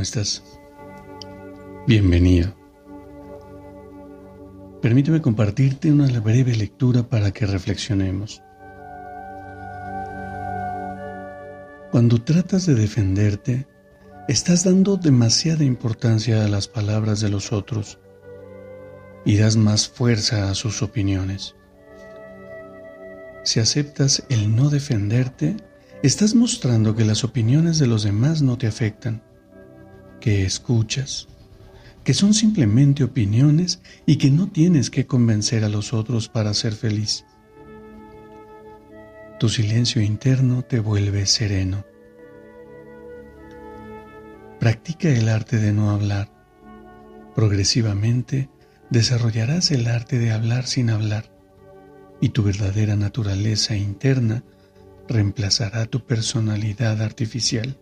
¿Cómo estás? Bienvenido. Permíteme compartirte una breve lectura para que reflexionemos. Cuando tratas de defenderte, estás dando demasiada importancia a las palabras de los otros y das más fuerza a sus opiniones. Si aceptas el no defenderte, estás mostrando que las opiniones de los demás no te afectan que escuchas, que son simplemente opiniones y que no tienes que convencer a los otros para ser feliz. Tu silencio interno te vuelve sereno. Practica el arte de no hablar. Progresivamente desarrollarás el arte de hablar sin hablar y tu verdadera naturaleza interna reemplazará tu personalidad artificial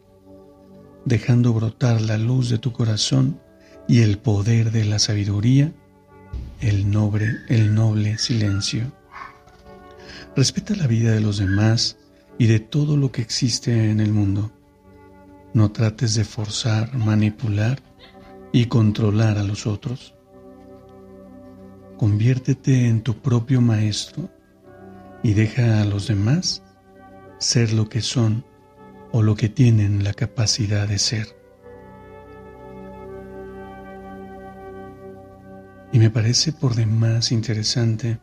dejando brotar la luz de tu corazón y el poder de la sabiduría, el noble, el noble silencio. Respeta la vida de los demás y de todo lo que existe en el mundo. No trates de forzar, manipular y controlar a los otros. Conviértete en tu propio maestro y deja a los demás ser lo que son o lo que tienen la capacidad de ser. Y me parece por demás interesante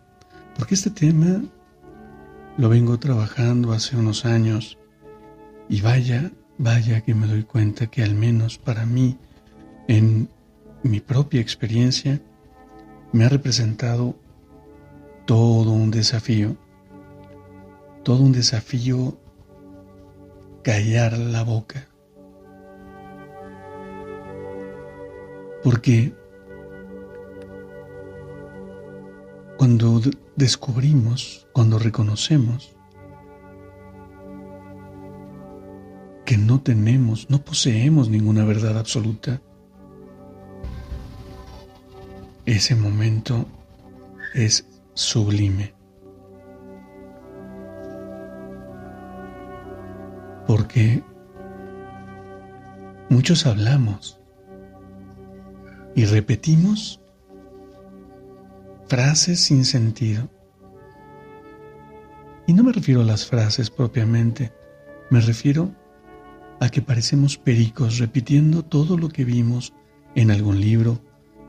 porque este tema lo vengo trabajando hace unos años y vaya, vaya que me doy cuenta que al menos para mí, en mi propia experiencia, me ha representado todo un desafío, todo un desafío callar la boca. Porque cuando descubrimos, cuando reconocemos que no tenemos, no poseemos ninguna verdad absoluta, ese momento es sublime. Porque muchos hablamos y repetimos frases sin sentido. Y no me refiero a las frases propiamente, me refiero a que parecemos pericos repitiendo todo lo que vimos en algún libro,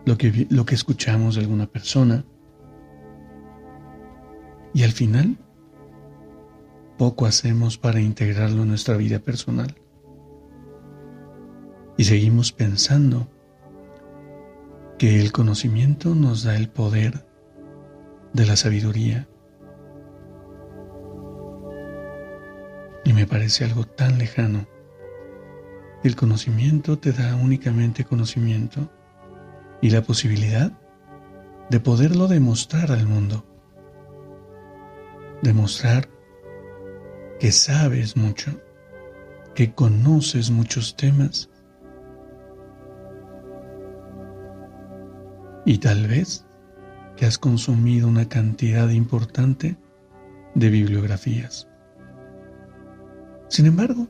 lo que, lo que escuchamos de alguna persona. Y al final poco hacemos para integrarlo en nuestra vida personal. Y seguimos pensando que el conocimiento nos da el poder de la sabiduría. Y me parece algo tan lejano. El conocimiento te da únicamente conocimiento y la posibilidad de poderlo demostrar al mundo. Demostrar que sabes mucho, que conoces muchos temas y tal vez que has consumido una cantidad importante de bibliografías. Sin embargo,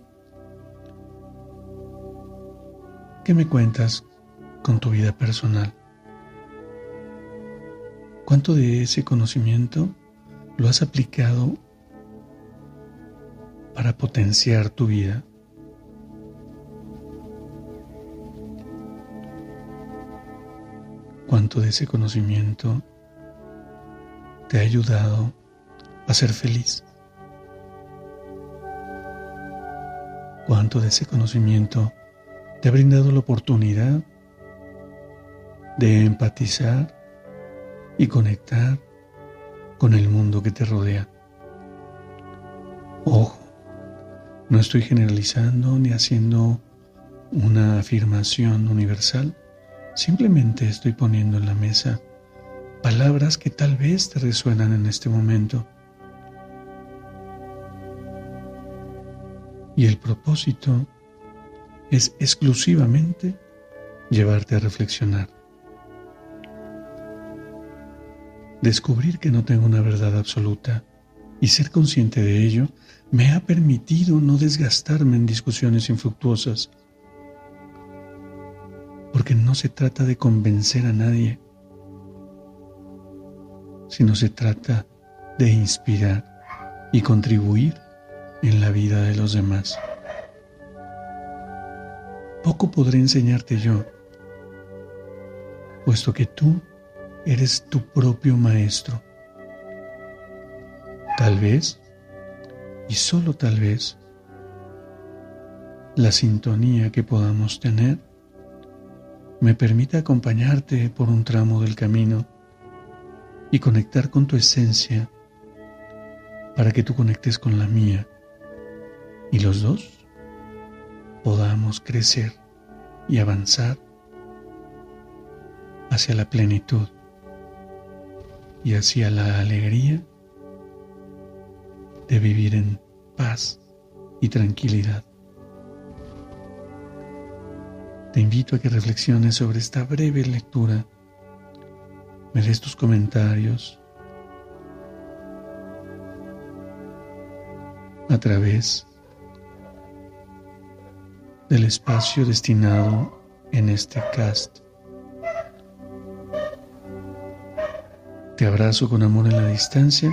¿qué me cuentas con tu vida personal? ¿Cuánto de ese conocimiento lo has aplicado para potenciar tu vida. Cuánto de ese conocimiento te ha ayudado a ser feliz. Cuánto de ese conocimiento te ha brindado la oportunidad de empatizar y conectar con el mundo que te rodea. Ojo, No estoy generalizando ni haciendo una afirmación universal, simplemente estoy poniendo en la mesa palabras que tal vez te resuenan en este momento. Y el propósito es exclusivamente llevarte a reflexionar. Descubrir que no tengo una verdad absoluta y ser consciente de ello me ha permitido no desgastarme en discusiones infructuosas, porque no se trata de convencer a nadie, sino se trata de inspirar y contribuir en la vida de los demás. Poco podré enseñarte yo, puesto que tú eres tu propio maestro. Tal vez, y solo tal vez, la sintonía que podamos tener me permita acompañarte por un tramo del camino y conectar con tu esencia para que tú conectes con la mía y los dos podamos crecer y avanzar hacia la plenitud y hacia la alegría de vivir en paz y tranquilidad. Te invito a que reflexiones sobre esta breve lectura. Me des tus comentarios a través del espacio destinado en este cast. Te abrazo con amor en la distancia